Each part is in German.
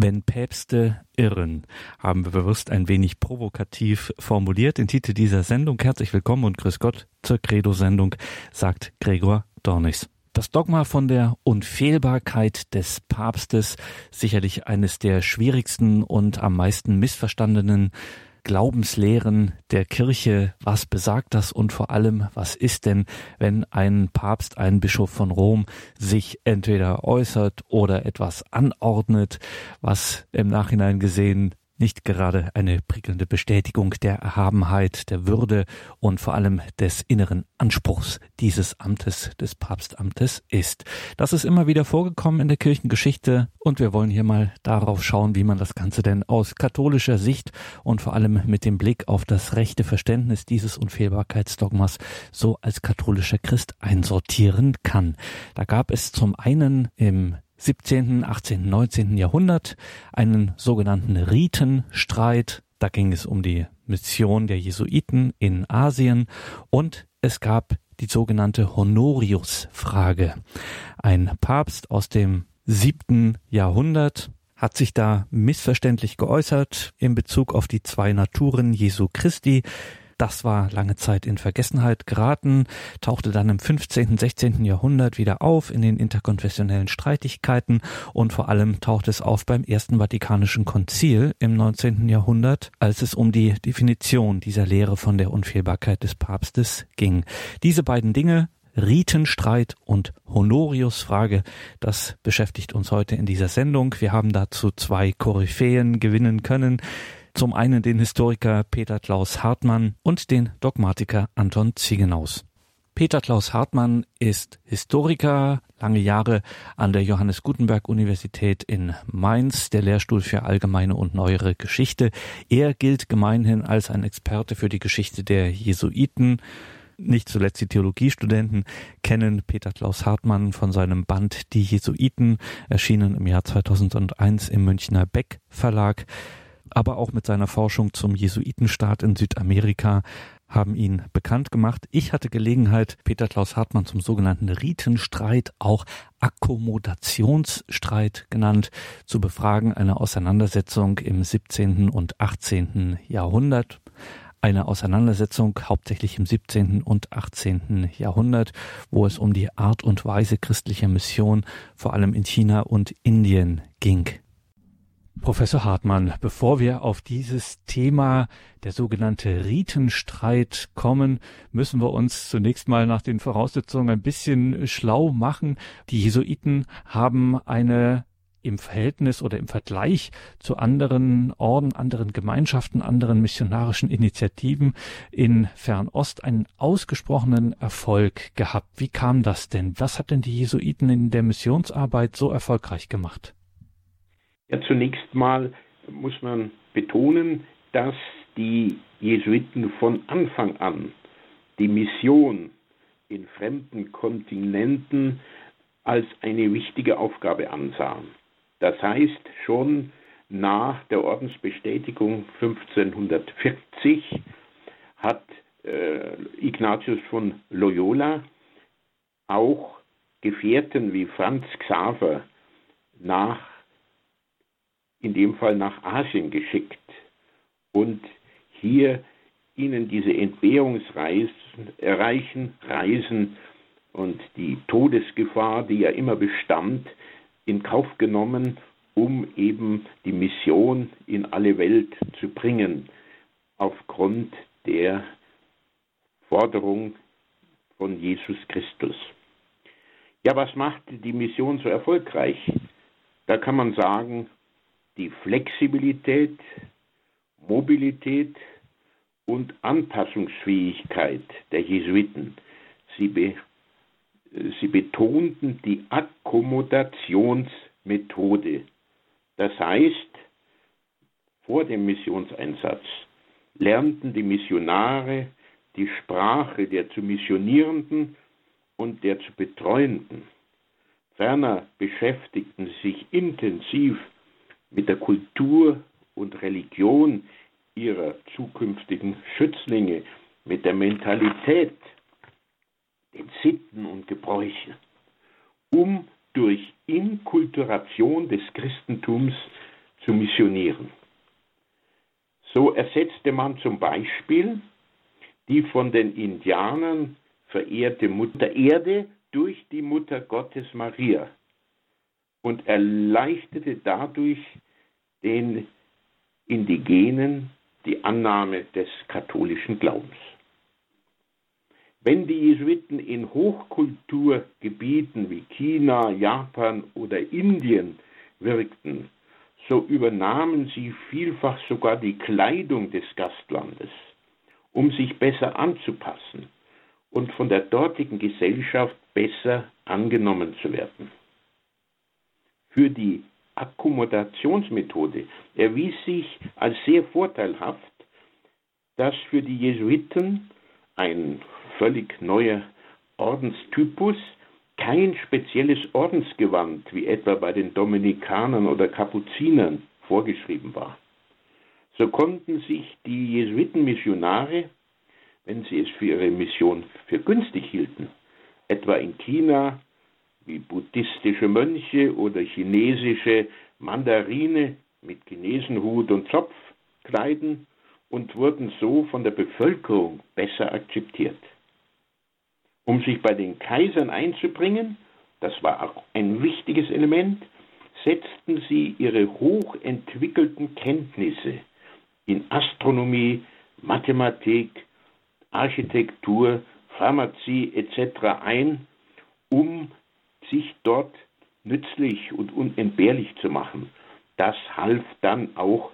Wenn Päpste irren, haben wir bewusst ein wenig provokativ formuliert. Den Titel dieser Sendung Herzlich willkommen und Grüß Gott zur Credo-Sendung, sagt Gregor Dornis. Das Dogma von der Unfehlbarkeit des Papstes, sicherlich eines der schwierigsten und am meisten missverstandenen Glaubenslehren der Kirche, was besagt das und vor allem, was ist denn, wenn ein Papst, ein Bischof von Rom sich entweder äußert oder etwas anordnet, was im Nachhinein gesehen nicht gerade eine prickelnde Bestätigung der Erhabenheit, der Würde und vor allem des inneren Anspruchs dieses Amtes, des Papstamtes ist. Das ist immer wieder vorgekommen in der Kirchengeschichte und wir wollen hier mal darauf schauen, wie man das Ganze denn aus katholischer Sicht und vor allem mit dem Blick auf das rechte Verständnis dieses Unfehlbarkeitsdogmas so als katholischer Christ einsortieren kann. Da gab es zum einen im 17., 18., 19. Jahrhundert einen sogenannten Ritenstreit. Da ging es um die Mission der Jesuiten in Asien und es gab die sogenannte Honorius-Frage. Ein Papst aus dem siebten Jahrhundert hat sich da missverständlich geäußert in Bezug auf die zwei Naturen Jesu Christi. Das war lange Zeit in Vergessenheit geraten, tauchte dann im 15., 16. Jahrhundert wieder auf in den interkonfessionellen Streitigkeiten und vor allem tauchte es auf beim Ersten Vatikanischen Konzil im 19. Jahrhundert, als es um die Definition dieser Lehre von der Unfehlbarkeit des Papstes ging. Diese beiden Dinge Ritenstreit und Honorius-Frage. Das beschäftigt uns heute in dieser Sendung. Wir haben dazu zwei Koryphäen gewinnen können. Zum einen den Historiker Peter Klaus Hartmann und den Dogmatiker Anton Ziegenaus. Peter Klaus Hartmann ist Historiker, lange Jahre an der Johannes Gutenberg Universität in Mainz, der Lehrstuhl für allgemeine und neuere Geschichte. Er gilt gemeinhin als ein Experte für die Geschichte der Jesuiten. Nicht zuletzt die Theologiestudenten kennen Peter Klaus Hartmann von seinem Band Die Jesuiten, erschienen im Jahr 2001 im Münchner Beck Verlag aber auch mit seiner Forschung zum Jesuitenstaat in Südamerika haben ihn bekannt gemacht. Ich hatte Gelegenheit, Peter Klaus Hartmann zum sogenannten Ritenstreit, auch Akkommodationsstreit genannt, zu befragen, eine Auseinandersetzung im 17. und 18. Jahrhundert. Eine Auseinandersetzung hauptsächlich im 17. und 18. Jahrhundert, wo es um die Art und Weise christlicher Mission vor allem in China und Indien ging. Professor Hartmann, bevor wir auf dieses Thema der sogenannte Ritenstreit kommen, müssen wir uns zunächst mal nach den Voraussetzungen ein bisschen schlau machen. Die Jesuiten haben eine im Verhältnis oder im Vergleich zu anderen Orden, anderen Gemeinschaften, anderen missionarischen Initiativen in Fernost einen ausgesprochenen Erfolg gehabt. Wie kam das denn? Was hat denn die Jesuiten in der Missionsarbeit so erfolgreich gemacht? Ja, zunächst mal muss man betonen, dass die Jesuiten von Anfang an die Mission in fremden Kontinenten als eine wichtige Aufgabe ansahen. Das heißt, schon nach der Ordensbestätigung 1540 hat äh, Ignatius von Loyola auch Gefährten wie Franz Xaver nach in dem Fall nach Asien geschickt und hier ihnen diese Entbehrungsreisen erreichen, Reisen und die Todesgefahr, die ja immer bestand, in Kauf genommen, um eben die Mission in alle Welt zu bringen, aufgrund der Forderung von Jesus Christus. Ja, was macht die Mission so erfolgreich? Da kann man sagen, die Flexibilität, Mobilität und Anpassungsfähigkeit der Jesuiten. Sie, be, sie betonten die Akkommodationsmethode. Das heißt, vor dem Missionseinsatz lernten die Missionare die Sprache der zu Missionierenden und der zu Betreuenden. Ferner beschäftigten sie sich intensiv mit der Kultur und Religion ihrer zukünftigen Schützlinge, mit der Mentalität, den Sitten und Gebräuchen, um durch Inkulturation des Christentums missionieren. So ersetzte man zum Beispiel die von den Indianern verehrte Mutter Erde durch die Mutter Gottes Maria und erleichterte dadurch den Indigenen die Annahme des katholischen Glaubens. Wenn die Jesuiten in Hochkulturgebieten wie China, Japan oder Indien wirkten, so übernahmen sie vielfach sogar die Kleidung des Gastlandes, um sich besser anzupassen und von der dortigen Gesellschaft besser angenommen zu werden. Für die Akkommodationsmethode erwies sich als sehr vorteilhaft, dass für die Jesuiten ein völlig neuer Ordenstypus kein spezielles Ordensgewand wie etwa bei den Dominikanern oder Kapuzinern vorgeschrieben war. So konnten sich die Jesuitenmissionare, wenn sie es für ihre Mission für günstig hielten, etwa in China wie buddhistische Mönche oder chinesische Mandarine mit Chinesenhut und Zopf kleiden und wurden so von der Bevölkerung besser akzeptiert um sich bei den Kaisern einzubringen, das war auch ein wichtiges Element, setzten sie ihre hochentwickelten Kenntnisse in Astronomie, Mathematik, Architektur, Pharmazie etc. ein, um sich dort nützlich und unentbehrlich zu machen. Das half dann auch,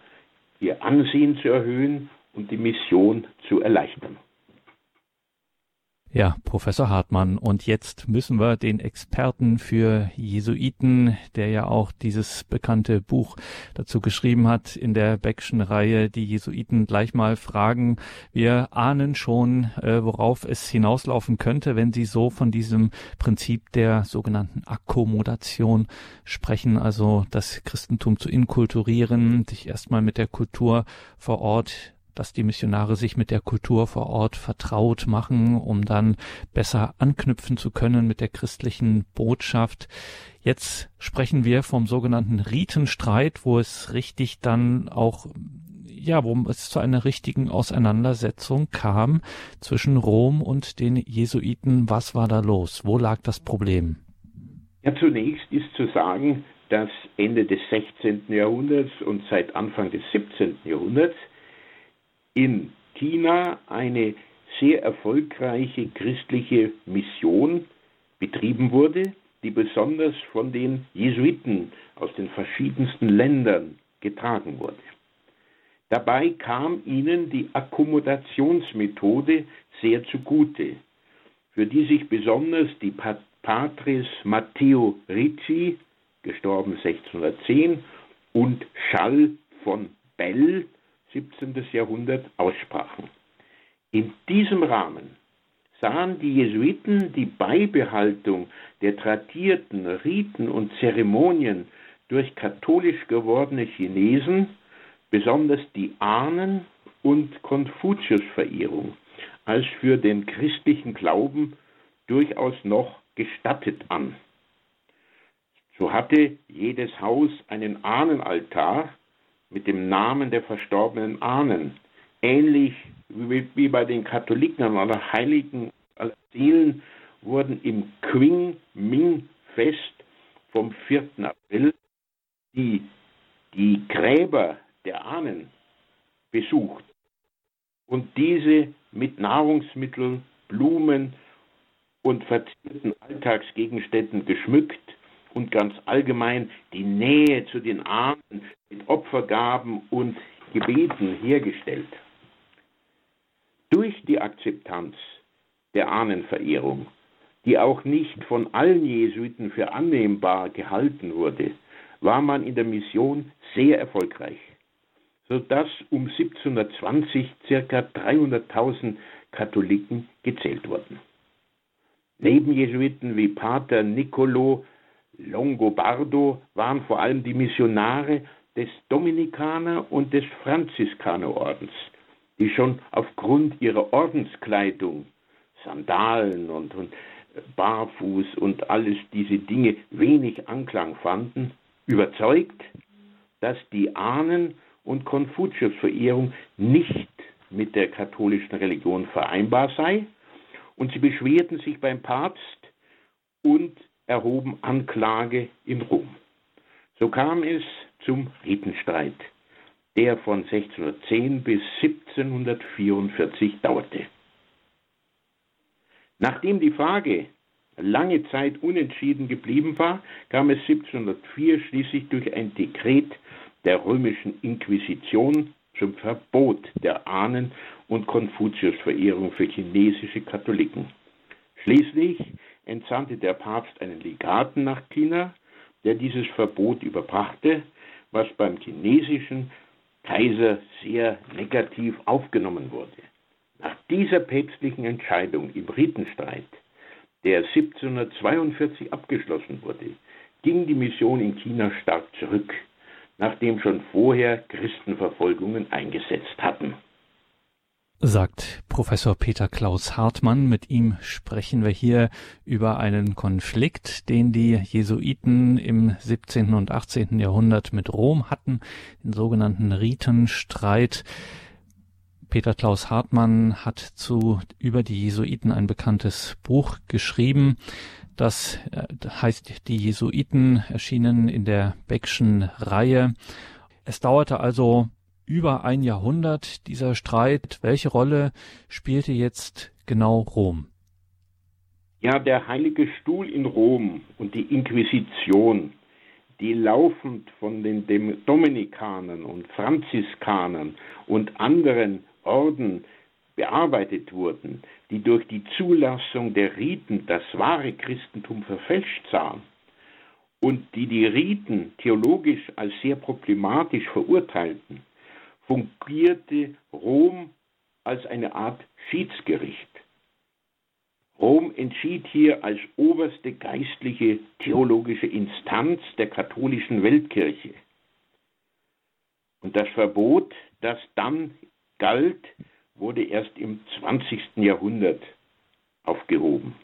ihr Ansehen zu erhöhen und die Mission zu erleichtern. Ja, Professor Hartmann. Und jetzt müssen wir den Experten für Jesuiten, der ja auch dieses bekannte Buch dazu geschrieben hat, in der Beckschen Reihe, die Jesuiten gleich mal fragen. Wir ahnen schon, äh, worauf es hinauslaufen könnte, wenn Sie so von diesem Prinzip der sogenannten Akkommodation sprechen, also das Christentum zu inkulturieren, sich erstmal mit der Kultur vor Ort dass die Missionare sich mit der Kultur vor Ort vertraut machen, um dann besser anknüpfen zu können mit der christlichen Botschaft. Jetzt sprechen wir vom sogenannten Ritenstreit, wo es richtig dann auch ja, wo es zu einer richtigen Auseinandersetzung kam zwischen Rom und den Jesuiten. Was war da los? Wo lag das Problem? Ja, zunächst ist zu sagen, dass Ende des 16. Jahrhunderts und seit Anfang des 17. Jahrhunderts in China eine sehr erfolgreiche christliche Mission betrieben wurde, die besonders von den Jesuiten aus den verschiedensten Ländern getragen wurde. Dabei kam ihnen die Akkommodationsmethode sehr zugute, für die sich besonders die Patres Matteo Ricci, gestorben 1610, und Schall von Bell, 17. Jahrhundert aussprachen. In diesem Rahmen sahen die Jesuiten die Beibehaltung der tradierten Riten und Zeremonien durch katholisch gewordene Chinesen, besonders die Ahnen- und Konfuziusverehrung, als für den christlichen Glauben durchaus noch gestattet an. So hatte jedes Haus einen Ahnenaltar, mit dem Namen der verstorbenen Ahnen, ähnlich wie bei den Katholiken oder Heiligen Seelen, wurden im Qing-Ming-Fest vom 4. April die, die Gräber der Ahnen besucht und diese mit Nahrungsmitteln, Blumen und verzierten Alltagsgegenständen geschmückt und ganz allgemein die Nähe zu den Armen mit Opfergaben und Gebeten hergestellt. Durch die Akzeptanz der Ahnenverehrung, die auch nicht von allen Jesuiten für annehmbar gehalten wurde, war man in der Mission sehr erfolgreich, sodass um 1720 ca. 300.000 Katholiken gezählt wurden. Neben Jesuiten wie Pater Niccolo Longobardo waren vor allem die Missionare des Dominikaner- und des Franziskanerordens, die schon aufgrund ihrer Ordenskleidung, Sandalen und, und Barfuß und alles diese Dinge wenig Anklang fanden, überzeugt, dass die Ahnen- und Konfuzius-Verehrung nicht mit der katholischen Religion vereinbar sei, und sie beschwerten sich beim Papst und erhoben Anklage in Rom. So kam es zum Ritenstreit, der von 1610 bis 1744 dauerte. Nachdem die Frage lange Zeit unentschieden geblieben war, kam es 1704 schließlich durch ein Dekret der römischen Inquisition zum Verbot der Ahnen- und Konfuzius-Verehrung für chinesische Katholiken. Schließlich entsandte der Papst einen Legaten nach China, der dieses Verbot überbrachte, was beim chinesischen Kaiser sehr negativ aufgenommen wurde. Nach dieser päpstlichen Entscheidung im Ritenstreit, der 1742 abgeschlossen wurde, ging die Mission in China stark zurück, nachdem schon vorher Christenverfolgungen eingesetzt hatten sagt Professor Peter Klaus Hartmann. Mit ihm sprechen wir hier über einen Konflikt, den die Jesuiten im 17. und 18. Jahrhundert mit Rom hatten, den sogenannten Ritenstreit. Peter Klaus Hartmann hat zu über die Jesuiten ein bekanntes Buch geschrieben. Das äh, heißt Die Jesuiten erschienen in der Beckschen Reihe. Es dauerte also über ein Jahrhundert dieser Streit. Welche Rolle spielte jetzt genau Rom? Ja, der Heilige Stuhl in Rom und die Inquisition, die laufend von den Dominikanern und Franziskanern und anderen Orden bearbeitet wurden, die durch die Zulassung der Riten das wahre Christentum verfälscht sahen und die die Riten theologisch als sehr problematisch verurteilten, fungierte Rom als eine Art Schiedsgericht. Rom entschied hier als oberste geistliche theologische Instanz der katholischen Weltkirche. Und das Verbot, das dann galt, wurde erst im 20. Jahrhundert aufgehoben.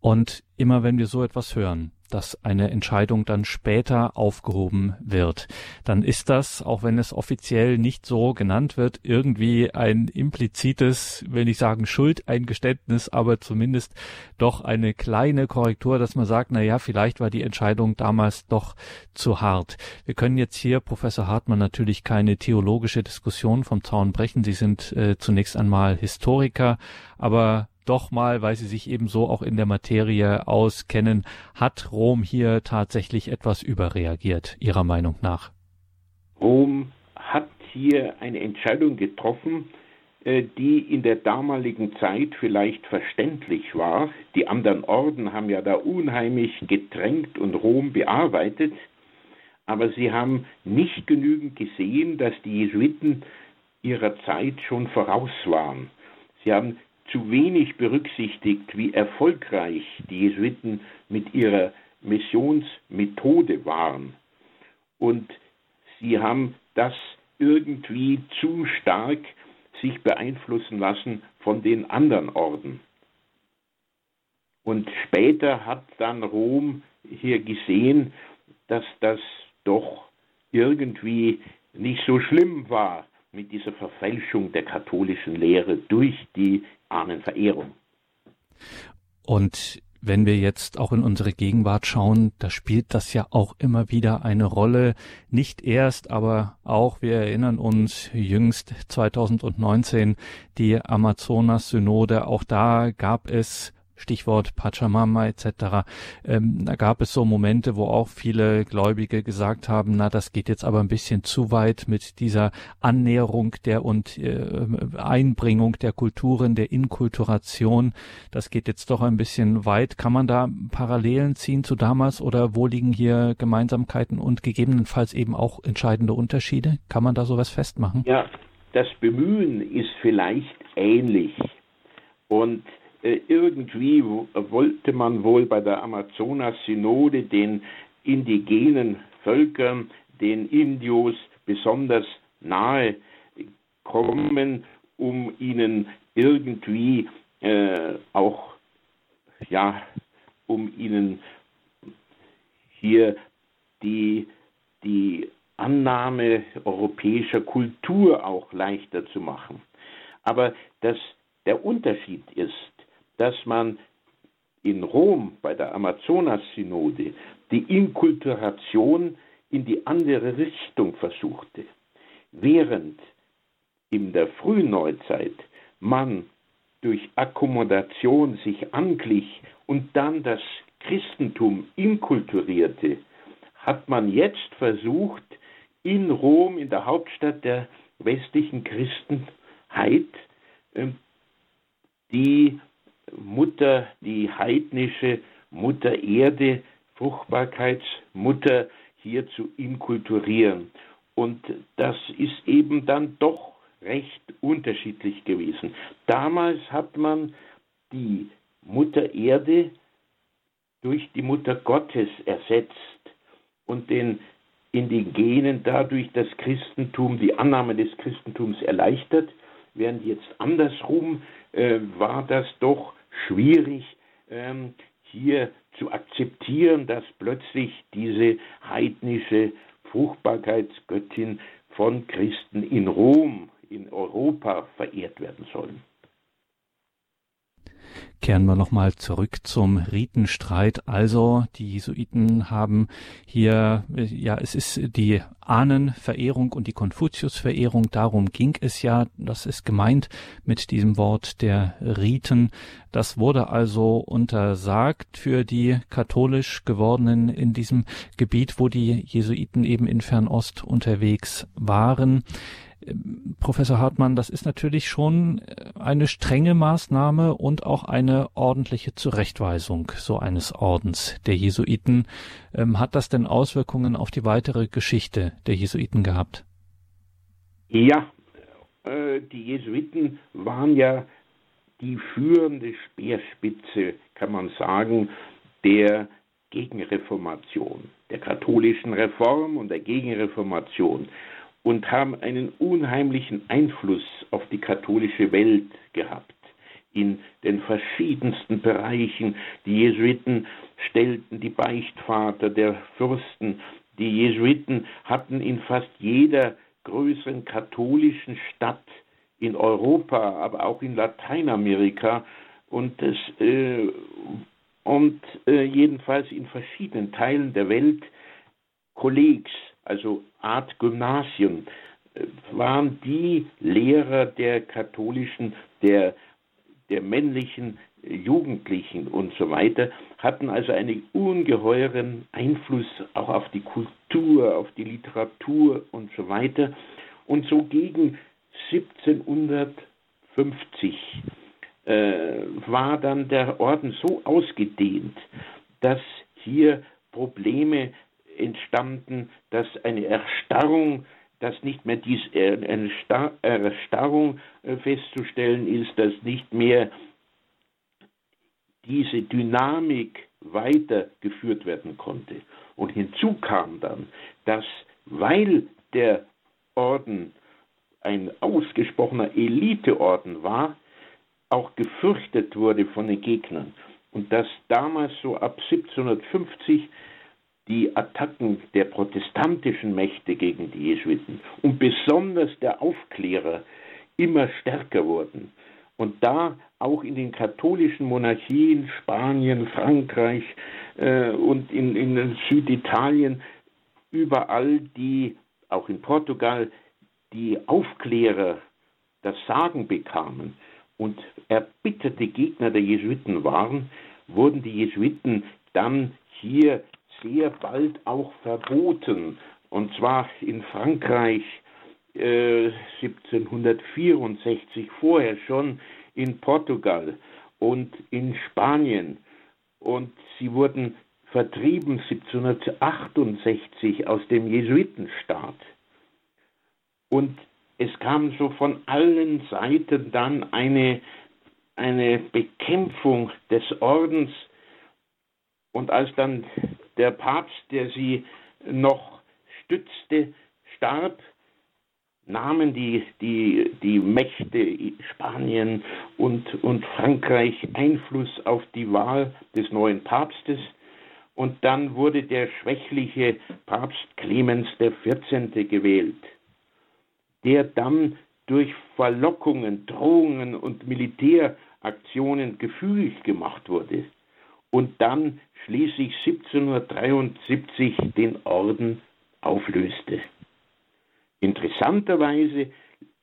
Und immer wenn wir so etwas hören, dass eine Entscheidung dann später aufgehoben wird, dann ist das, auch wenn es offiziell nicht so genannt wird, irgendwie ein implizites, will ich sagen Schuldeingeständnis, aber zumindest doch eine kleine Korrektur, dass man sagt, na ja, vielleicht war die Entscheidung damals doch zu hart. Wir können jetzt hier, Professor Hartmann, natürlich keine theologische Diskussion vom Zaun brechen. Sie sind äh, zunächst einmal Historiker, aber doch mal, weil sie sich eben so auch in der Materie auskennen, hat Rom hier tatsächlich etwas überreagiert, Ihrer Meinung nach? Rom hat hier eine Entscheidung getroffen, äh, die in der damaligen Zeit vielleicht verständlich war. Die anderen Orden haben ja da unheimlich gedrängt und Rom bearbeitet, aber sie haben nicht genügend gesehen, dass die Jesuiten ihrer Zeit schon voraus waren. Sie haben zu wenig berücksichtigt, wie erfolgreich die Jesuiten mit ihrer Missionsmethode waren. Und sie haben das irgendwie zu stark sich beeinflussen lassen von den anderen Orden. Und später hat dann Rom hier gesehen, dass das doch irgendwie nicht so schlimm war mit dieser Verfälschung der katholischen Lehre durch die Ahnenverehrung. Und wenn wir jetzt auch in unsere Gegenwart schauen, da spielt das ja auch immer wieder eine Rolle. Nicht erst, aber auch, wir erinnern uns jüngst 2019 die Amazonas-Synode. Auch da gab es Stichwort Pachamama etc. Ähm, da gab es so Momente, wo auch viele Gläubige gesagt haben, na, das geht jetzt aber ein bisschen zu weit mit dieser Annäherung der und äh, Einbringung der Kulturen, der Inkulturation. Das geht jetzt doch ein bisschen weit. Kann man da Parallelen ziehen zu damals oder wo liegen hier Gemeinsamkeiten und gegebenenfalls eben auch entscheidende Unterschiede? Kann man da sowas festmachen? Ja, das Bemühen ist vielleicht ähnlich. Und irgendwie wollte man wohl bei der Amazonas-Synode den indigenen Völkern, den Indios besonders nahe kommen, um ihnen irgendwie äh, auch, ja, um ihnen hier die, die Annahme europäischer Kultur auch leichter zu machen. Aber das, der Unterschied ist, dass man in Rom bei der Amazonas-Synode die Inkulturation in die andere Richtung versuchte, während in der frühen Neuzeit man durch Akkommodation sich anglich und dann das Christentum inkulturierte, hat man jetzt versucht, in Rom, in der Hauptstadt der westlichen Christenheit, ähm, die Mutter, die heidnische Mutter Erde, Fruchtbarkeitsmutter hier zu inkulturieren. Und das ist eben dann doch recht unterschiedlich gewesen. Damals hat man die Mutter Erde durch die Mutter Gottes ersetzt und den Indigenen dadurch das Christentum, die Annahme des Christentums erleichtert, während jetzt andersrum äh, war das doch schwierig, ähm, hier zu akzeptieren, dass plötzlich diese heidnische Fruchtbarkeitsgöttin von Christen in Rom, in Europa verehrt werden soll. Kehren wir nochmal zurück zum Ritenstreit. Also, die Jesuiten haben hier, ja, es ist die Ahnenverehrung und die Konfuziusverehrung. Darum ging es ja. Das ist gemeint mit diesem Wort der Riten. Das wurde also untersagt für die katholisch gewordenen in diesem Gebiet, wo die Jesuiten eben in Fernost unterwegs waren. Professor Hartmann, das ist natürlich schon äh, eine strenge Maßnahme und auch eine ordentliche Zurechtweisung so eines Ordens der Jesuiten. Ähm, hat das denn Auswirkungen auf die weitere Geschichte der Jesuiten gehabt? Ja, äh, die Jesuiten waren ja die führende Speerspitze, kann man sagen, der Gegenreformation, der katholischen Reform und der Gegenreformation und haben einen unheimlichen Einfluss auf die katholische Welt gehabt in den verschiedensten Bereichen. Die Jesuiten stellten die Beichtvater der Fürsten. Die Jesuiten hatten in fast jeder größeren katholischen Stadt in Europa, aber auch in Lateinamerika und, das, äh, und äh, jedenfalls in verschiedenen Teilen der Welt Kollegs, also Art Gymnasien, waren die Lehrer der katholischen, der, der männlichen Jugendlichen und so weiter, hatten also einen ungeheuren Einfluss auch auf die Kultur, auf die Literatur und so weiter. Und so gegen 1750 äh, war dann der Orden so ausgedehnt, dass hier Probleme entstanden, dass eine Erstarrung, dass nicht mehr dies, äh, eine Erstarrung äh, festzustellen ist, dass nicht mehr diese Dynamik weitergeführt werden konnte. Und hinzu kam dann, dass weil der Orden ein ausgesprochener Eliteorden war, auch gefürchtet wurde von den Gegnern. Und dass damals so ab 1750 die Attacken der protestantischen Mächte gegen die Jesuiten und besonders der Aufklärer immer stärker wurden. Und da auch in den katholischen Monarchien, Spanien, Frankreich äh, und in, in Süditalien, überall die, auch in Portugal, die Aufklärer das Sagen bekamen und erbitterte Gegner der Jesuiten waren, wurden die Jesuiten dann hier sehr bald auch verboten. Und zwar in Frankreich äh, 1764, vorher schon in Portugal und in Spanien. Und sie wurden vertrieben 1768 aus dem Jesuitenstaat. Und es kam so von allen Seiten dann eine, eine Bekämpfung des Ordens. Und als dann der Papst, der sie noch stützte, starb, nahmen die, die, die Mächte Spanien und, und Frankreich Einfluss auf die Wahl des neuen Papstes und dann wurde der schwächliche Papst Clemens XIV. gewählt, der dann durch Verlockungen, Drohungen und Militäraktionen gefügig gemacht wurde und dann schließlich 1773 den Orden auflöste. Interessanterweise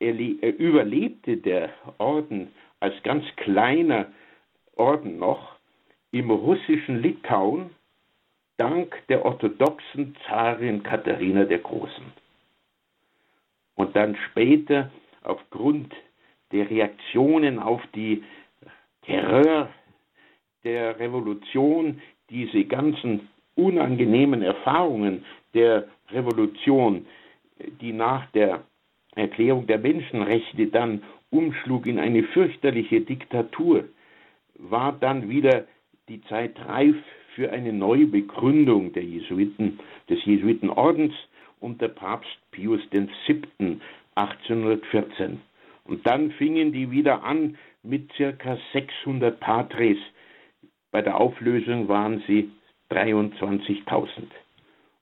überlebte der Orden als ganz kleiner Orden noch im russischen Litauen dank der orthodoxen Zarin Katharina der Großen. Und dann später aufgrund der Reaktionen auf die Terror der Revolution, diese ganzen unangenehmen Erfahrungen der Revolution, die nach der Erklärung der Menschenrechte dann umschlug in eine fürchterliche Diktatur, war dann wieder die Zeit reif für eine neue Begründung der Jesuiten, des Jesuitenordens unter Papst Pius VII. 1814. Und dann fingen die wieder an mit circa 600 Patres. Bei der Auflösung waren sie 23.000.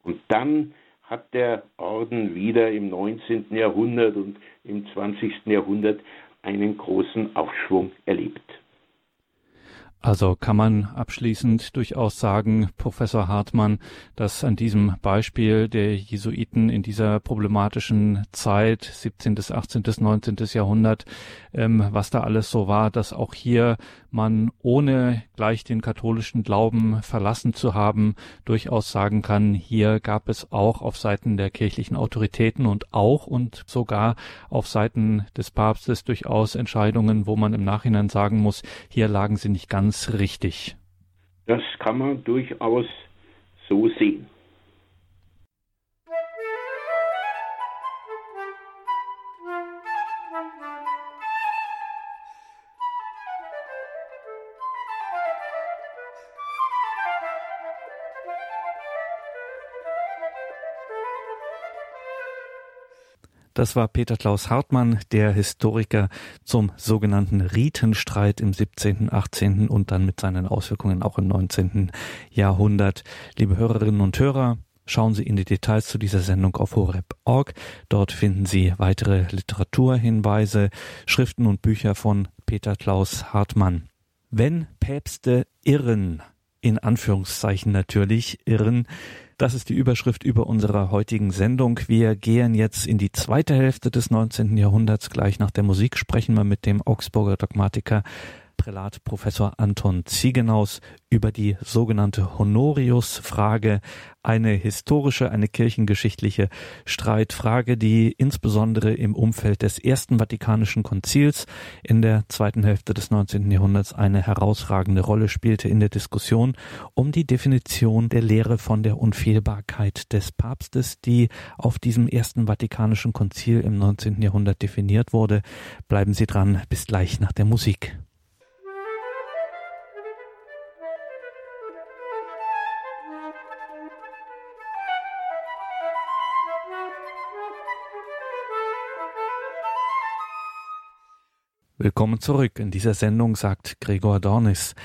Und dann hat der Orden wieder im 19. Jahrhundert und im 20. Jahrhundert einen großen Aufschwung erlebt. Also kann man abschließend durchaus sagen, Professor Hartmann, dass an diesem Beispiel der Jesuiten in dieser problematischen Zeit, 17., 18., 19. Jahrhundert, ähm, was da alles so war, dass auch hier man ohne gleich den katholischen Glauben verlassen zu haben, durchaus sagen kann, hier gab es auch auf Seiten der kirchlichen Autoritäten und auch und sogar auf Seiten des Papstes durchaus Entscheidungen, wo man im Nachhinein sagen muss, hier lagen sie nicht ganz ganz richtig. Das kann man durchaus so sehen. Das war Peter Klaus Hartmann, der Historiker zum sogenannten Ritenstreit im 17., 18. und dann mit seinen Auswirkungen auch im 19. Jahrhundert. Liebe Hörerinnen und Hörer, Schauen Sie in die Details zu dieser Sendung auf horeb.org. Dort finden Sie weitere Literaturhinweise, Schriften und Bücher von Peter Klaus Hartmann. Wenn Päpste irren, in Anführungszeichen natürlich irren, das ist die Überschrift über unserer heutigen Sendung. Wir gehen jetzt in die zweite Hälfte des 19. Jahrhunderts. Gleich nach der Musik sprechen wir mit dem Augsburger Dogmatiker Prälat Professor Anton Ziegenaus über die sogenannte Honorius-Frage, eine historische, eine kirchengeschichtliche Streitfrage, die insbesondere im Umfeld des Ersten Vatikanischen Konzils in der zweiten Hälfte des 19. Jahrhunderts eine herausragende Rolle spielte in der Diskussion um die Definition der Lehre von der Unfehlbarkeit des Papstes, die auf diesem Ersten Vatikanischen Konzil im 19. Jahrhundert definiert wurde. Bleiben Sie dran, bis gleich nach der Musik. Willkommen zurück. In dieser Sendung sagt Gregor Dornis.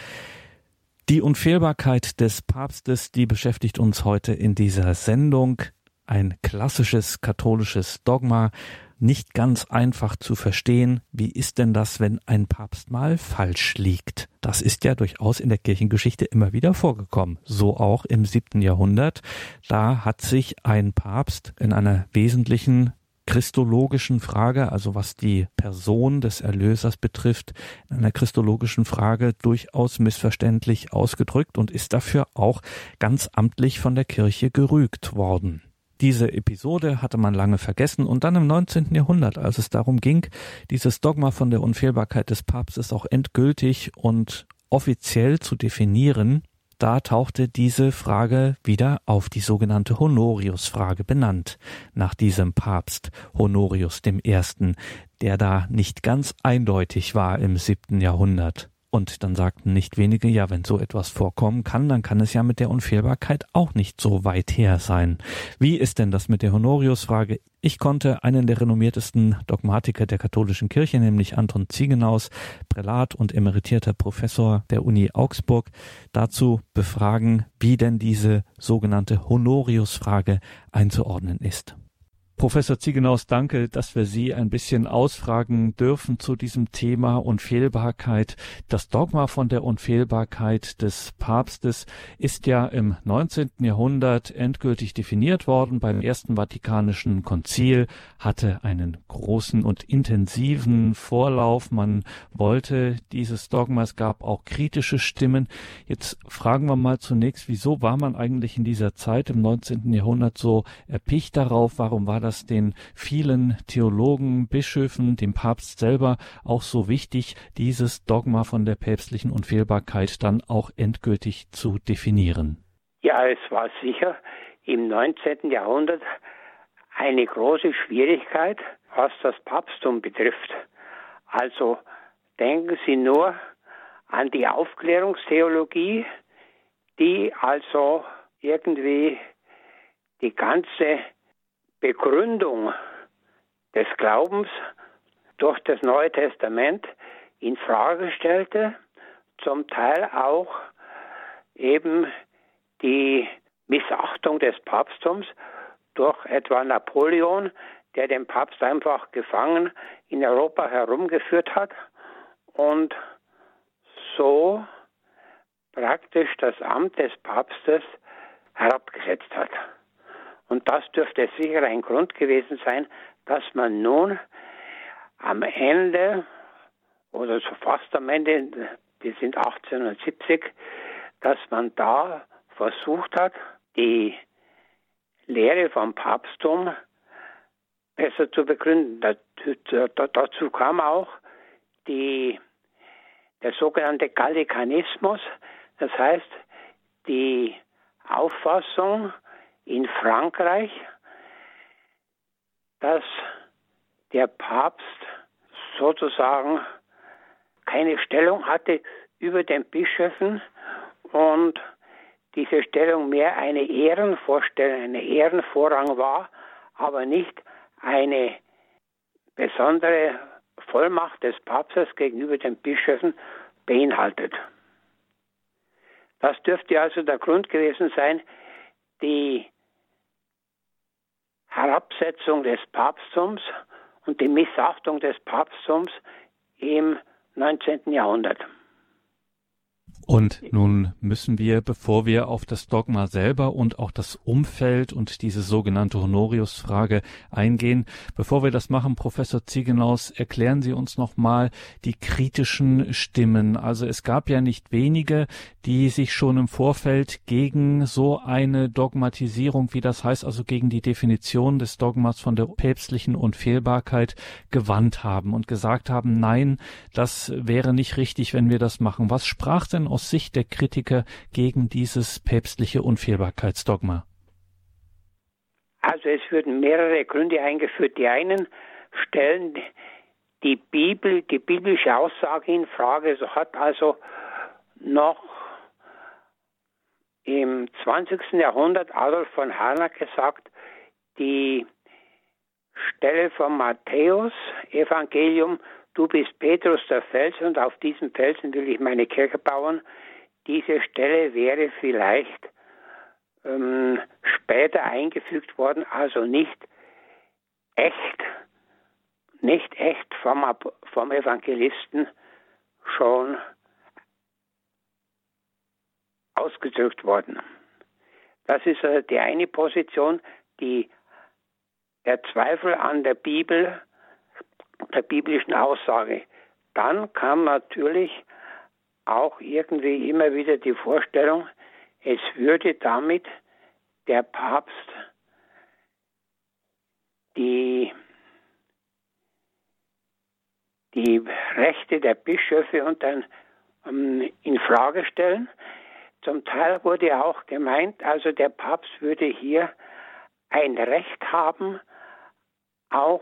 Die Unfehlbarkeit des Papstes, die beschäftigt uns heute in dieser Sendung. Ein klassisches katholisches Dogma, nicht ganz einfach zu verstehen. Wie ist denn das, wenn ein Papst mal falsch liegt? Das ist ja durchaus in der Kirchengeschichte immer wieder vorgekommen. So auch im siebten Jahrhundert. Da hat sich ein Papst in einer wesentlichen christologischen Frage, also was die Person des Erlösers betrifft, in einer christologischen Frage durchaus missverständlich ausgedrückt und ist dafür auch ganz amtlich von der Kirche gerügt worden. Diese Episode hatte man lange vergessen und dann im 19. Jahrhundert, als es darum ging, dieses Dogma von der Unfehlbarkeit des Papstes auch endgültig und offiziell zu definieren, da tauchte diese Frage wieder auf, die sogenannte Honorius-Frage benannt, nach diesem Papst Honorius I., der da nicht ganz eindeutig war im siebten Jahrhundert. Und dann sagten nicht wenige, ja, wenn so etwas vorkommen kann, dann kann es ja mit der Unfehlbarkeit auch nicht so weit her sein. Wie ist denn das mit der Honorius-Frage? Ich konnte einen der renommiertesten Dogmatiker der katholischen Kirche, nämlich Anton Ziegenaus, Prälat und emeritierter Professor der Uni Augsburg, dazu befragen, wie denn diese sogenannte Honorius-Frage einzuordnen ist. Professor Ziegenaus, danke, dass wir Sie ein bisschen ausfragen dürfen zu diesem Thema Unfehlbarkeit. Das Dogma von der Unfehlbarkeit des Papstes ist ja im 19. Jahrhundert endgültig definiert worden beim Ersten Vatikanischen Konzil, hatte einen großen und intensiven Vorlauf. Man wollte dieses Dogma, es gab auch kritische Stimmen. Jetzt fragen wir mal zunächst, wieso war man eigentlich in dieser Zeit im 19. Jahrhundert so erpicht darauf? Warum war den vielen Theologen, Bischöfen, dem Papst selber auch so wichtig, dieses Dogma von der päpstlichen Unfehlbarkeit dann auch endgültig zu definieren? Ja, es war sicher im 19. Jahrhundert eine große Schwierigkeit, was das Papsttum betrifft. Also denken Sie nur an die Aufklärungstheologie, die also irgendwie die ganze Begründung des Glaubens durch das Neue Testament in Frage stellte, zum Teil auch eben die Missachtung des Papsttums durch etwa Napoleon, der den Papst einfach gefangen in Europa herumgeführt hat und so praktisch das Amt des Papstes herabgesetzt hat. Und das dürfte sicher ein Grund gewesen sein, dass man nun am Ende oder so fast am Ende, wir sind 1870, dass man da versucht hat, die Lehre vom Papsttum besser zu begründen. Dazu kam auch die, der sogenannte Gallikanismus, das heißt die Auffassung, in Frankreich, dass der Papst sozusagen keine Stellung hatte über den Bischöfen und diese Stellung mehr eine Ehrenvorstellung, eine Ehrenvorrang war, aber nicht eine besondere Vollmacht des Papstes gegenüber den Bischöfen beinhaltet. Das dürfte also der Grund gewesen sein, die Herabsetzung des Papsttums und die Missachtung des Papsttums im 19. Jahrhundert. Und nun müssen wir, bevor wir auf das Dogma selber und auch das Umfeld und diese sogenannte Honorius-Frage eingehen, bevor wir das machen, Professor Ziegenaus, erklären Sie uns nochmal die kritischen Stimmen. Also es gab ja nicht wenige, die sich schon im Vorfeld gegen so eine Dogmatisierung, wie das heißt, also gegen die Definition des Dogmas von der päpstlichen Unfehlbarkeit gewandt haben und gesagt haben, nein, das wäre nicht richtig, wenn wir das machen. Was sprach denn aus Sicht der Kritiker gegen dieses päpstliche Unfehlbarkeitsdogma? Also es würden mehrere Gründe eingeführt. Die einen stellen die Bibel, die biblische Aussage in Frage. So hat also noch im 20. Jahrhundert Adolf von Harnack gesagt, die Stelle vom Matthäus Evangelium Du bist Petrus der Felsen und auf diesem Felsen will ich meine Kirche bauen. Diese Stelle wäre vielleicht ähm, später eingefügt worden, also nicht echt, nicht echt vom, vom Evangelisten schon ausgedrückt worden. Das ist also die eine Position, die der Zweifel an der Bibel der biblischen Aussage. Dann kam natürlich auch irgendwie immer wieder die Vorstellung, es würde damit der Papst die, die Rechte der Bischöfe und dann um, in Frage stellen. Zum Teil wurde auch gemeint, also der Papst würde hier ein Recht haben, auch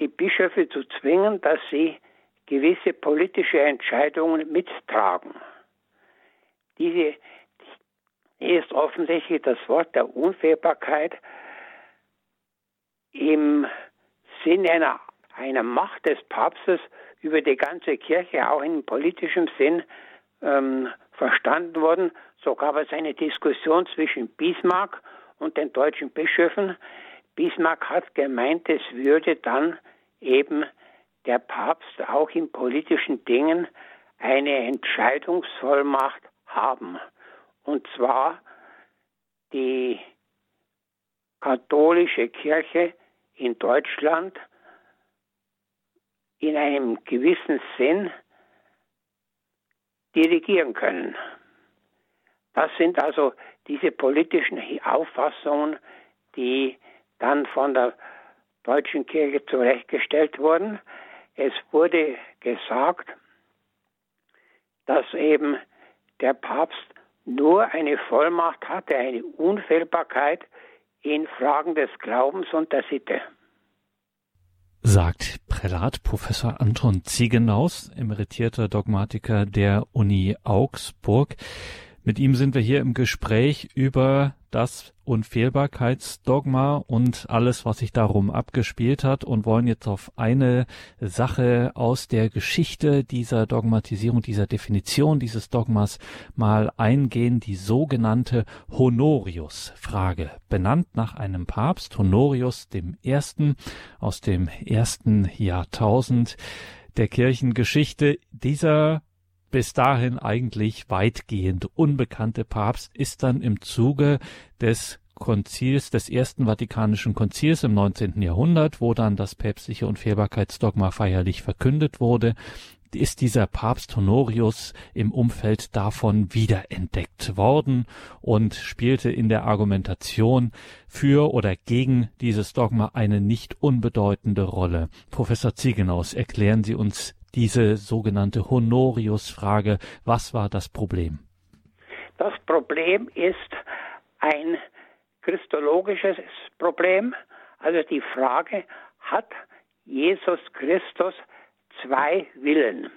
die Bischöfe zu zwingen, dass sie gewisse politische Entscheidungen mittragen. Diese ist offensichtlich das Wort der Unfehlbarkeit im Sinne einer, einer Macht des Papstes über die ganze Kirche, auch in politischem Sinn, ähm, verstanden worden. So gab es eine Diskussion zwischen Bismarck und den deutschen Bischöfen. Bismarck hat gemeint, es würde dann eben der Papst auch in politischen Dingen eine Entscheidungsvollmacht haben. Und zwar die katholische Kirche in Deutschland in einem gewissen Sinn dirigieren können. Das sind also diese politischen Auffassungen, die dann von der deutschen Kirche zurechtgestellt wurden. Es wurde gesagt, dass eben der Papst nur eine Vollmacht hatte, eine Unfehlbarkeit in Fragen des Glaubens und der Sitte. Sagt Prälat Professor Anton Ziegenaus, emeritierter Dogmatiker der Uni Augsburg. Mit ihm sind wir hier im Gespräch über das Unfehlbarkeitsdogma und alles, was sich darum abgespielt hat und wollen jetzt auf eine Sache aus der Geschichte dieser Dogmatisierung, dieser Definition dieses Dogmas mal eingehen, die sogenannte Honorius-Frage, benannt nach einem Papst, Honorius dem Ersten aus dem ersten Jahrtausend der Kirchengeschichte. Dieser bis dahin eigentlich weitgehend unbekannte Papst ist dann im Zuge des Konzils, des ersten Vatikanischen Konzils im 19. Jahrhundert, wo dann das päpstliche Unfehlbarkeitsdogma feierlich verkündet wurde, ist dieser Papst Honorius im Umfeld davon wiederentdeckt worden und spielte in der Argumentation für oder gegen dieses Dogma eine nicht unbedeutende Rolle. Professor Ziegenaus, erklären Sie uns diese sogenannte Honorius-Frage. Was war das Problem? Das Problem ist ein christologisches Problem, also die Frage, hat Jesus Christus zwei Willen?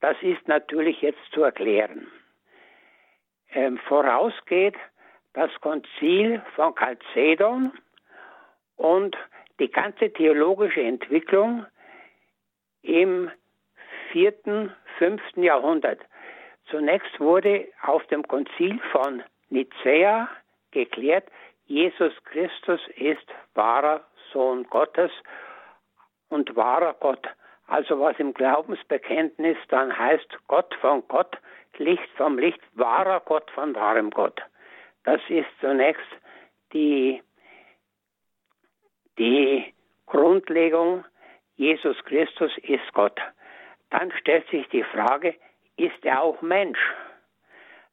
Das ist natürlich jetzt zu erklären. Ähm, vorausgeht das Konzil von Chalcedon und die ganze theologische Entwicklung im vierten, fünften Jahrhundert. Zunächst wurde auf dem Konzil von Nicäa geklärt, Jesus Christus ist wahrer Sohn Gottes und wahrer Gott. Also was im Glaubensbekenntnis dann heißt, Gott von Gott, Licht vom Licht, wahrer Gott von wahrem Gott. Das ist zunächst die, die Grundlegung, Jesus Christus ist Gott. Dann stellt sich die Frage, ist er auch Mensch?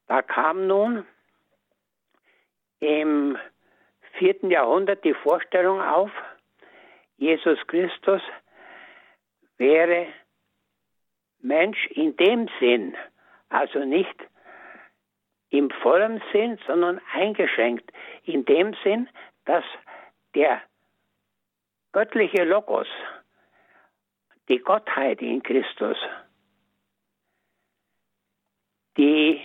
Da kam nun im vierten Jahrhundert die Vorstellung auf, Jesus Christus wäre Mensch in dem Sinn, also nicht im vollen Sinn, sondern eingeschränkt in dem Sinn, dass der göttliche Logos, die Gottheit in Christus, die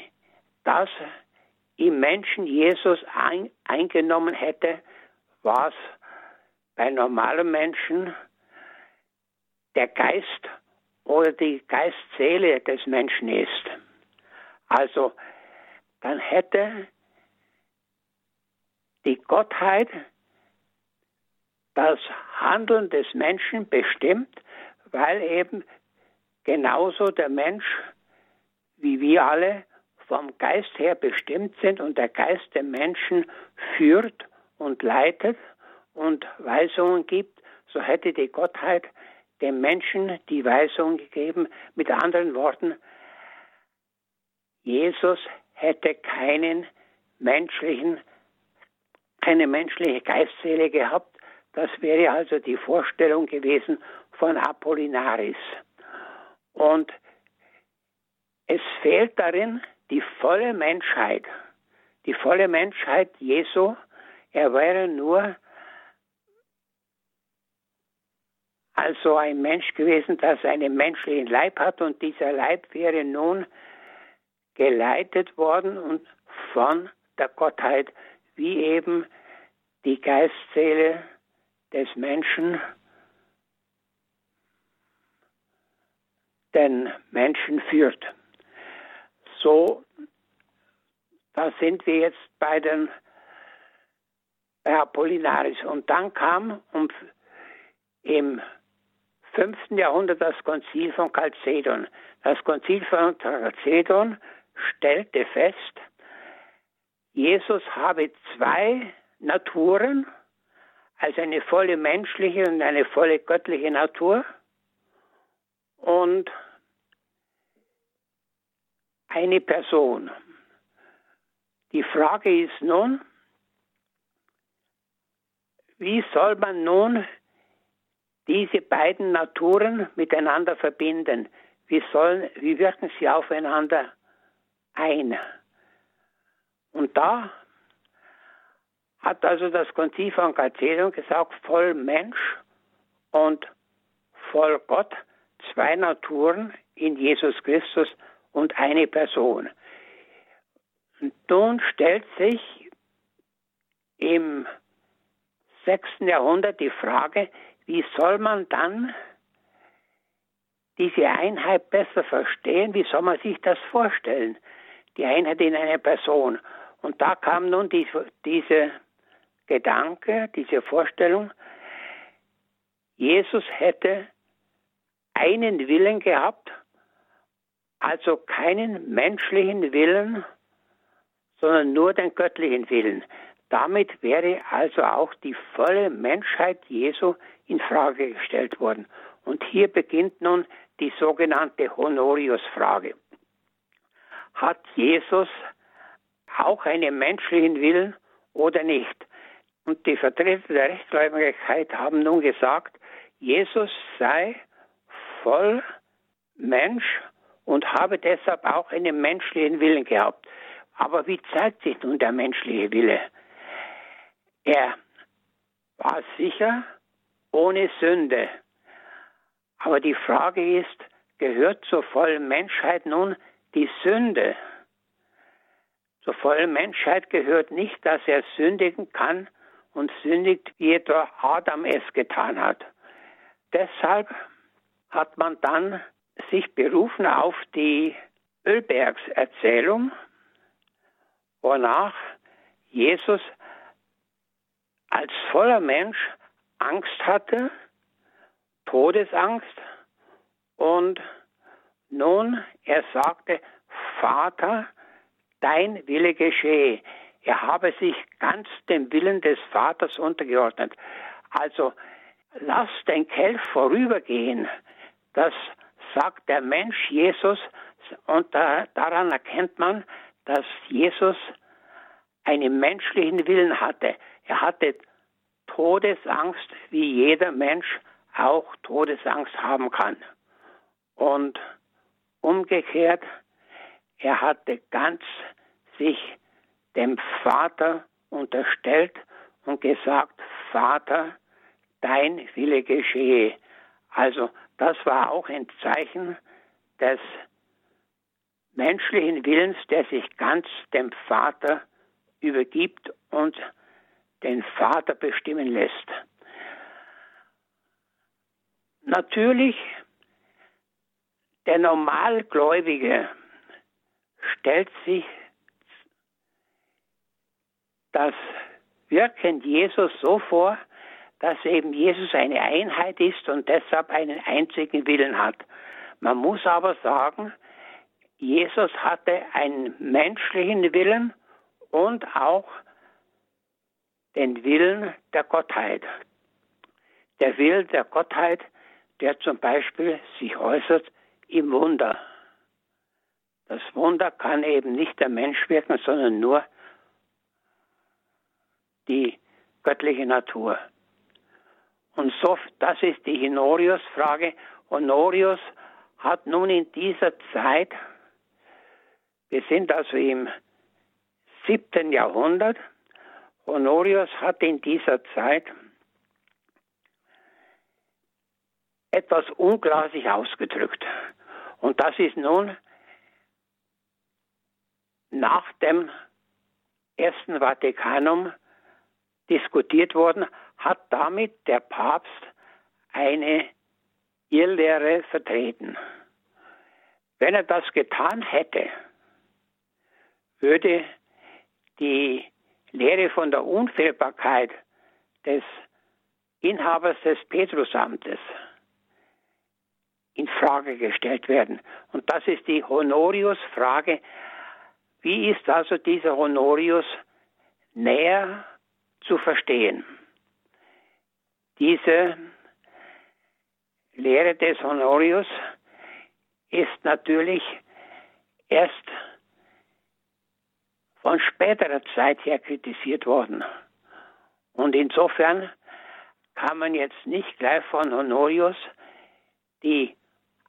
das im Menschen Jesus ein, eingenommen hätte, was bei normalen Menschen der Geist oder die Geistseele des Menschen ist. Also dann hätte die Gottheit das Handeln des Menschen bestimmt weil eben genauso der Mensch wie wir alle vom Geist her bestimmt sind und der Geist den Menschen führt und leitet und Weisungen gibt, so hätte die Gottheit dem Menschen die Weisung gegeben. Mit anderen Worten, Jesus hätte keinen menschlichen, keine menschliche Geistseele gehabt. Das wäre also die Vorstellung gewesen von Apollinaris. Und es fehlt darin die volle Menschheit. Die volle Menschheit Jesu, er wäre nur also ein Mensch gewesen, das einen menschlichen Leib hat und dieser Leib wäre nun geleitet worden und von der Gottheit, wie eben die Geistseele des Menschen den Menschen führt. So, da sind wir jetzt bei den bei Apollinaris. Und dann kam um, im 5. Jahrhundert das Konzil von Chalcedon. Das Konzil von Chalcedon stellte fest, Jesus habe zwei Naturen, also eine volle menschliche und eine volle göttliche Natur und eine Person. Die Frage ist nun, wie soll man nun diese beiden Naturen miteinander verbinden? Wie, sollen, wie wirken sie aufeinander ein? Und da hat also das Konzil von Chalcedon gesagt, voll Mensch und voll Gott, zwei Naturen in Jesus Christus und eine Person. Und nun stellt sich im 6. Jahrhundert die Frage, wie soll man dann diese Einheit besser verstehen? Wie soll man sich das vorstellen? Die Einheit in einer Person. Und da kam nun die, diese Gedanke, diese Vorstellung, Jesus hätte einen Willen gehabt, also keinen menschlichen Willen, sondern nur den göttlichen Willen. Damit wäre also auch die volle Menschheit Jesu in Frage gestellt worden. Und hier beginnt nun die sogenannte Honorius-Frage. Hat Jesus auch einen menschlichen Willen oder nicht? Und die Vertreter der Rechtgläubigkeit haben nun gesagt, Jesus sei voll Mensch und habe deshalb auch einen menschlichen Willen gehabt. Aber wie zeigt sich nun der menschliche Wille? Er war sicher ohne Sünde. Aber die Frage ist, gehört zur vollen Menschheit nun die Sünde? Zur vollen Menschheit gehört nicht, dass er sündigen kann und sündigt, wie etwa Adam es getan hat. Deshalb hat man dann sich berufen auf die Ölbergserzählung, wonach Jesus als voller Mensch Angst hatte, Todesangst, und nun er sagte, Vater, dein Wille geschehe. Er habe sich ganz dem Willen des Vaters untergeordnet. Also lass den Kelch vorübergehen. Das sagt der Mensch Jesus und da, daran erkennt man, dass Jesus einen menschlichen Willen hatte. Er hatte Todesangst, wie jeder Mensch auch Todesangst haben kann. Und umgekehrt, er hatte ganz sich dem Vater unterstellt und gesagt, Vater, dein Wille geschehe. Also das war auch ein Zeichen des menschlichen Willens, der sich ganz dem Vater übergibt und den Vater bestimmen lässt. Natürlich, der Normalgläubige stellt sich das Wirken Jesus so vor, dass eben Jesus eine Einheit ist und deshalb einen einzigen Willen hat. Man muss aber sagen, Jesus hatte einen menschlichen Willen und auch den Willen der Gottheit. Der Wille der Gottheit, der zum Beispiel sich äußert im Wunder. Das Wunder kann eben nicht der Mensch wirken, sondern nur die göttliche Natur. Und so, das ist die Honorius-Frage. Honorius hat nun in dieser Zeit, wir sind also im 7. Jahrhundert, Honorius hat in dieser Zeit etwas unklar ausgedrückt. Und das ist nun nach dem Ersten Vatikanum diskutiert worden, hat damit der Papst eine Irrlehre vertreten. Wenn er das getan hätte, würde die Lehre von der Unfehlbarkeit des Inhabers des Petrusamtes in Frage gestellt werden. Und das ist die Honorius-Frage. Wie ist also dieser Honorius näher zu verstehen? Diese Lehre des Honorius ist natürlich erst von späterer Zeit her kritisiert worden. Und insofern kann man jetzt nicht gleich von Honorius die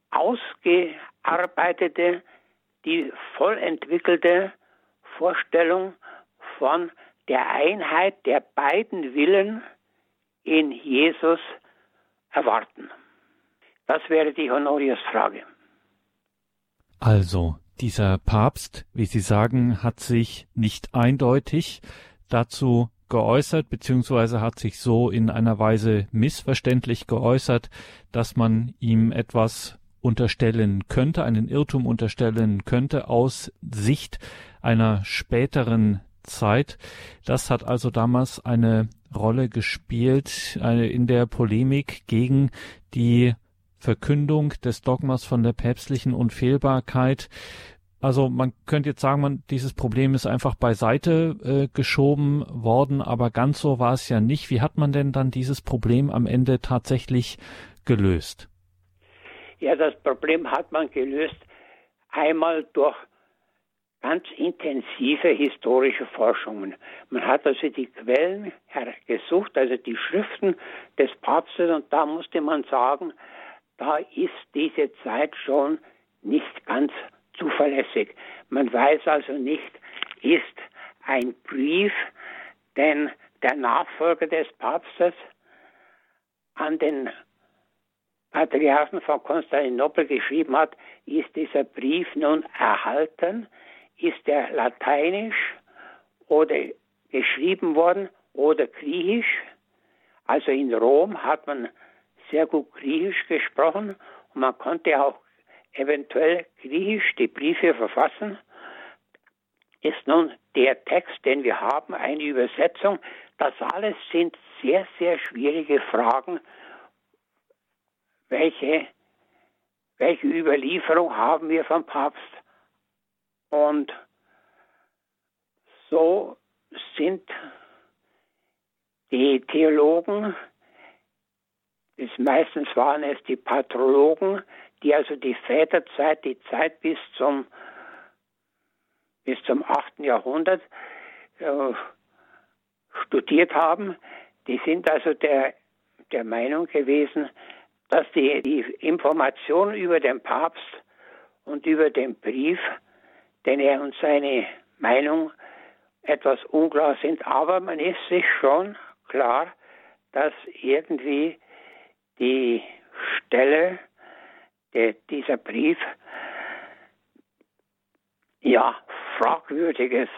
ausgearbeitete, die voll entwickelte Vorstellung von der Einheit der beiden Willen in Jesus erwarten. Das wäre die Honorius-Frage. Also, dieser Papst, wie Sie sagen, hat sich nicht eindeutig dazu geäußert, beziehungsweise hat sich so in einer Weise missverständlich geäußert, dass man ihm etwas unterstellen könnte, einen Irrtum unterstellen könnte aus Sicht einer späteren Zeit. Das hat also damals eine Rolle gespielt eine, in der Polemik gegen die Verkündung des Dogmas von der päpstlichen Unfehlbarkeit. Also man könnte jetzt sagen, man, dieses Problem ist einfach beiseite äh, geschoben worden, aber ganz so war es ja nicht. Wie hat man denn dann dieses Problem am Ende tatsächlich gelöst? Ja, das Problem hat man gelöst einmal durch ganz intensive historische Forschungen. Man hat also die Quellen gesucht, also die Schriften des Papstes, und da musste man sagen, da ist diese Zeit schon nicht ganz zuverlässig. Man weiß also nicht, ist ein Brief, den der Nachfolger des Papstes an den Patriarchen von Konstantinopel geschrieben hat, ist dieser Brief nun erhalten, ist er lateinisch oder geschrieben worden oder griechisch. Also in Rom hat man sehr gut Griechisch gesprochen und man konnte auch eventuell Griechisch die Briefe verfassen. Ist nun der Text, den wir haben, eine Übersetzung. Das alles sind sehr, sehr schwierige Fragen. Welche, welche Überlieferung haben wir vom Papst? Und so sind die Theologen meistens waren es die Patrologen, die also die Väterzeit, die Zeit bis zum, bis zum 8. Jahrhundert äh, studiert haben. Die sind also der, der Meinung gewesen, dass die, die Informationen über den Papst und über den Brief, den er und seine Meinung etwas unklar sind. Aber man ist sich schon klar, dass irgendwie die Stelle, der, dieser Brief, ja, fragwürdiges,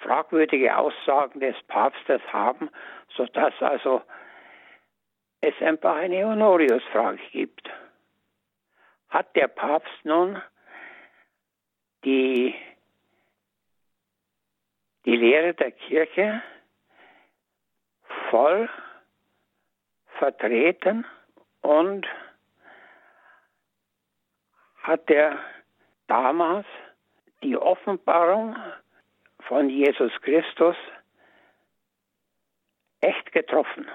fragwürdige Aussagen des Papstes haben, sodass also es einfach eine Honorius-Frage gibt. Hat der Papst nun die, die Lehre der Kirche voll vertreten und hat er damals die Offenbarung von Jesus Christus echt getroffen.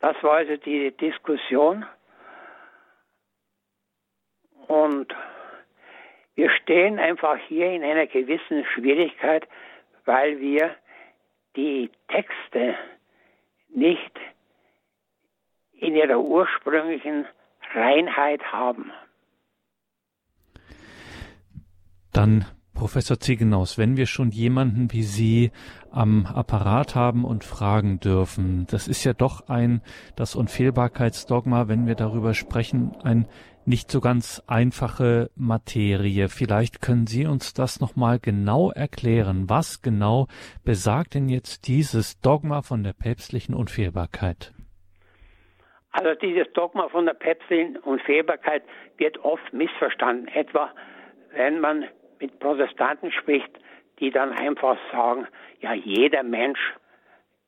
Das war also die Diskussion. Und wir stehen einfach hier in einer gewissen Schwierigkeit, weil wir die Texte nicht in ihrer ursprünglichen Reinheit haben. Dann Professor Ziegenaus, wenn wir schon jemanden wie Sie am Apparat haben und fragen dürfen, das ist ja doch ein, das Unfehlbarkeitsdogma, wenn wir darüber sprechen, ein nicht so ganz einfache Materie. Vielleicht können Sie uns das nochmal genau erklären. Was genau besagt denn jetzt dieses Dogma von der päpstlichen Unfehlbarkeit? Also dieses Dogma von der päpstlichen Unfehlbarkeit wird oft missverstanden. Etwa wenn man mit Protestanten spricht, die dann einfach sagen, ja, jeder Mensch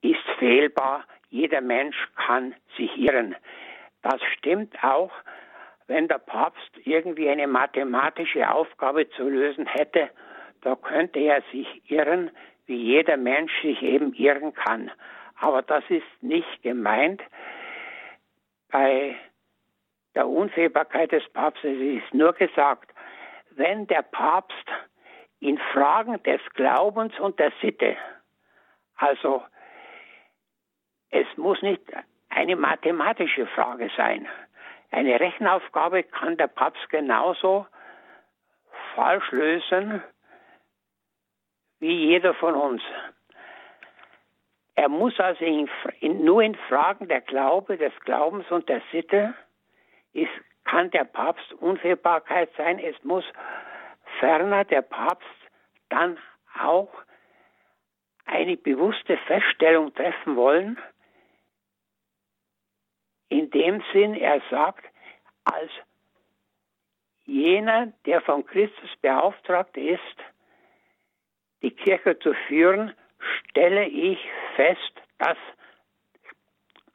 ist fehlbar, jeder Mensch kann sich irren. Das stimmt auch, wenn der Papst irgendwie eine mathematische Aufgabe zu lösen hätte, da könnte er sich irren, wie jeder Mensch sich eben irren kann. Aber das ist nicht gemeint. Bei der Unfehlbarkeit des Papstes ist nur gesagt, wenn der Papst in Fragen des Glaubens und der Sitte, also es muss nicht eine mathematische Frage sein. Eine Rechenaufgabe kann der Papst genauso falsch lösen wie jeder von uns. Er muss also in, in, nur in Fragen der Glaube, des Glaubens und der Sitte ist kann der Papst Unfehlbarkeit sein. Es muss ferner der Papst dann auch eine bewusste Feststellung treffen wollen, in dem Sinn er sagt, als jener, der von Christus beauftragt ist, die Kirche zu führen, stelle ich fest, dass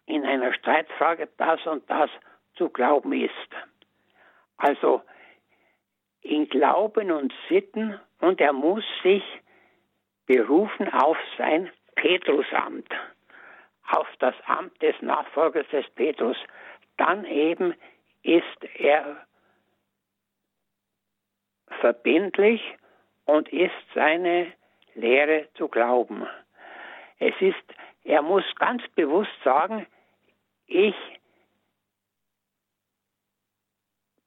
in einer Streitfrage das und das zu glauben ist. Also in Glauben und Sitten und er muss sich berufen auf sein Petrusamt, auf das Amt des Nachfolgers des Petrus. Dann eben ist er verbindlich und ist seine Lehre zu glauben. Es ist, er muss ganz bewusst sagen, ich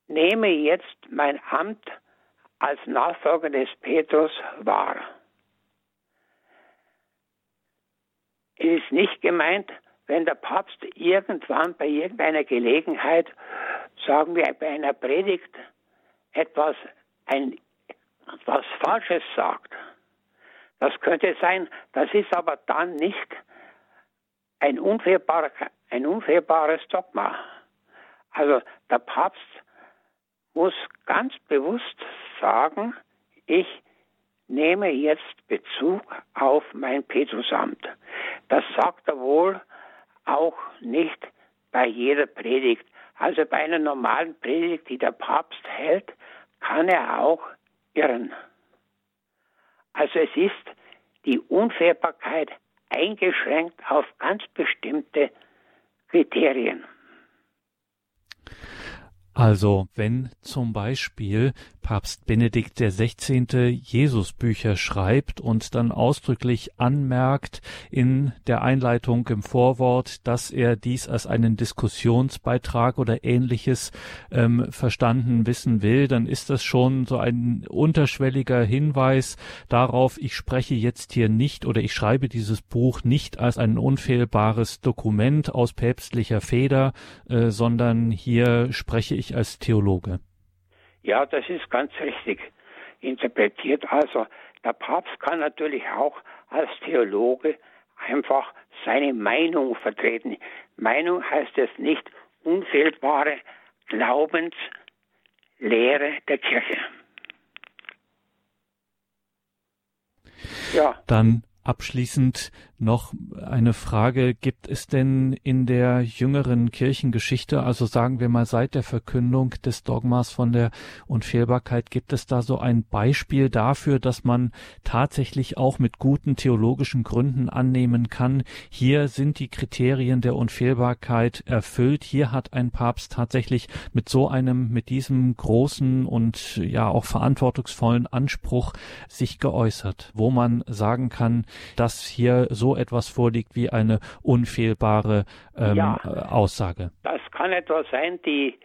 nehme jetzt mein Amt als Nachfolger des Petrus wahr. Es ist nicht gemeint, wenn der Papst irgendwann bei irgendeiner Gelegenheit, sagen wir bei einer Predigt, etwas, ein, etwas Falsches sagt. Das könnte sein, das ist aber dann nicht ein, unfehlbar, ein unfehlbares Dogma. Also der Papst muss ganz bewusst sagen, ich nehme jetzt Bezug auf mein Petrusamt. Das sagt er wohl auch nicht bei jeder Predigt. Also bei einer normalen Predigt, die der Papst hält, kann er auch irren. Also es ist die Unfehlbarkeit eingeschränkt auf ganz bestimmte Kriterien. Also wenn zum Beispiel Papst Benedikt XVI. Jesusbücher schreibt und dann ausdrücklich anmerkt in der Einleitung im Vorwort, dass er dies als einen Diskussionsbeitrag oder ähnliches ähm, verstanden wissen will, dann ist das schon so ein unterschwelliger Hinweis darauf, ich spreche jetzt hier nicht oder ich schreibe dieses Buch nicht als ein unfehlbares Dokument aus päpstlicher Feder, äh, sondern hier spreche ich ich als Theologe. Ja, das ist ganz richtig interpretiert. Also der Papst kann natürlich auch als Theologe einfach seine Meinung vertreten. Meinung heißt es nicht unfehlbare Glaubenslehre der Kirche. Ja. Dann abschließend noch eine Frage. Gibt es denn in der jüngeren Kirchengeschichte, also sagen wir mal seit der Verkündung des Dogmas von der Unfehlbarkeit, gibt es da so ein Beispiel dafür, dass man tatsächlich auch mit guten theologischen Gründen annehmen kann, hier sind die Kriterien der Unfehlbarkeit erfüllt, hier hat ein Papst tatsächlich mit so einem, mit diesem großen und ja auch verantwortungsvollen Anspruch sich geäußert, wo man sagen kann, dass hier so so etwas vorliegt wie eine unfehlbare ähm, ja, Aussage. Das kann etwas sein, die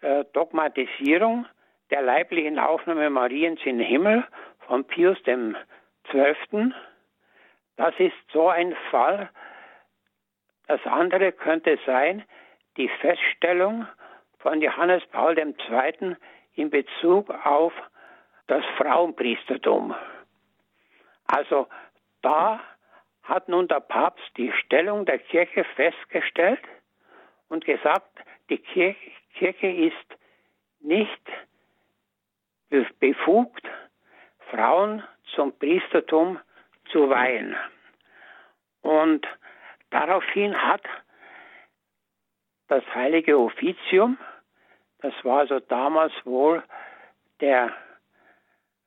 äh, Dogmatisierung der leiblichen Aufnahme Mariens in den Himmel von Pius XII. Das ist so ein Fall. Das andere könnte sein, die Feststellung von Johannes Paul II. in Bezug auf das Frauenpriestertum. Also da hat nun der Papst die Stellung der Kirche festgestellt und gesagt, die Kirche, ist nicht befugt, Frauen zum Priestertum zu weihen. Und daraufhin hat das heilige Offizium, das war also damals wohl der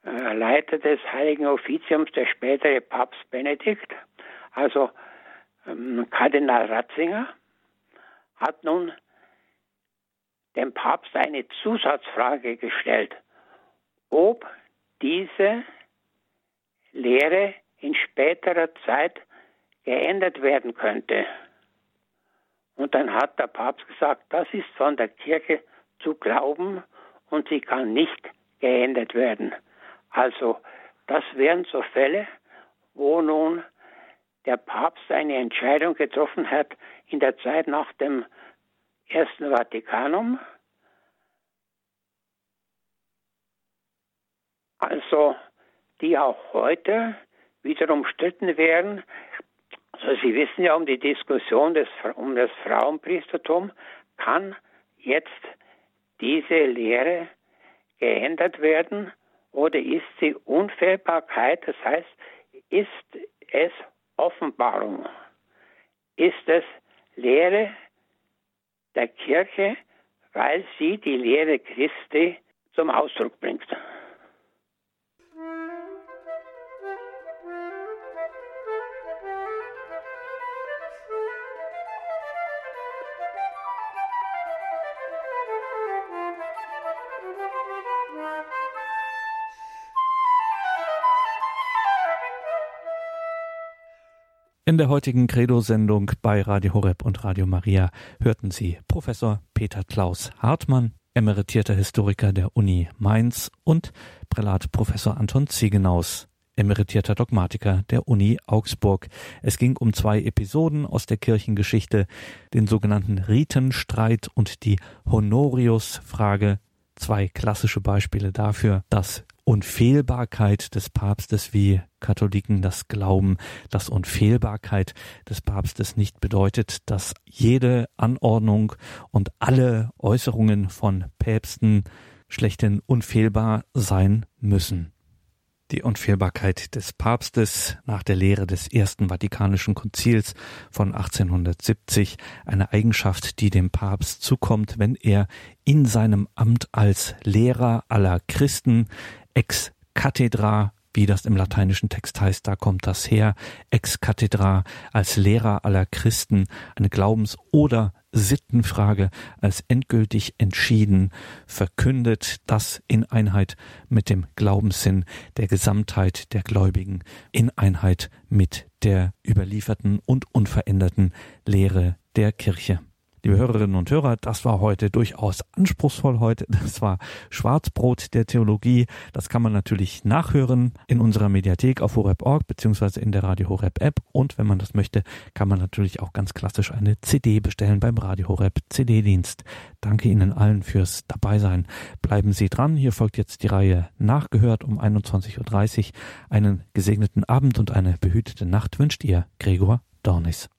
äh, Leiter des heiligen Offiziums, der spätere Papst Benedikt, also ähm, Kardinal Ratzinger, hat nun dem Papst eine Zusatzfrage gestellt, ob diese Lehre in späterer Zeit geändert werden könnte. Und dann hat der Papst gesagt, das ist von der Kirche zu glauben und sie kann nicht geändert werden. Also das wären so Fälle, wo nun der Papst eine Entscheidung getroffen hat in der Zeit nach dem Ersten Vatikanum. Also die auch heute wieder umstritten wären. Also Sie wissen ja um die Diskussion des, um das Frauenpriestertum. Kann jetzt diese Lehre geändert werden oder ist sie Unfehlbarkeit? Das heißt, ist es Offenbarung? Ist es Lehre der Kirche, weil sie die Lehre Christi zum Ausdruck bringt? In der heutigen Credo-Sendung bei Radio Horeb und Radio Maria hörten Sie Professor Peter Klaus Hartmann, emeritierter Historiker der Uni Mainz und Prälat Professor Anton Ziegenaus, emeritierter Dogmatiker der Uni Augsburg. Es ging um zwei Episoden aus der Kirchengeschichte, den sogenannten Ritenstreit und die Honorius-Frage, zwei klassische Beispiele dafür, dass Unfehlbarkeit des Papstes, wie Katholiken das glauben, dass Unfehlbarkeit des Papstes nicht bedeutet, dass jede Anordnung und alle Äußerungen von Päpsten schlechthin unfehlbar sein müssen. Die Unfehlbarkeit des Papstes nach der Lehre des Ersten Vatikanischen Konzils von 1870, eine Eigenschaft, die dem Papst zukommt, wenn er in seinem Amt als Lehrer aller Christen ex cathedra, wie das im lateinischen Text heißt, da kommt das her, ex cathedra als Lehrer aller Christen, eine Glaubens- oder Sittenfrage als endgültig entschieden verkündet, das in Einheit mit dem Glaubenssinn der Gesamtheit der Gläubigen, in Einheit mit der überlieferten und unveränderten Lehre der Kirche. Liebe Hörerinnen und Hörer, das war heute durchaus anspruchsvoll heute. Das war Schwarzbrot der Theologie. Das kann man natürlich nachhören in unserer Mediathek auf horeb.org beziehungsweise in der Radio Horeb App. Und wenn man das möchte, kann man natürlich auch ganz klassisch eine CD bestellen beim Radio Horeb CD-Dienst. Danke Ihnen allen fürs Dabeisein. Bleiben Sie dran. Hier folgt jetzt die Reihe Nachgehört um 21.30 Uhr. Einen gesegneten Abend und eine behütete Nacht wünscht Ihr Gregor Dornis.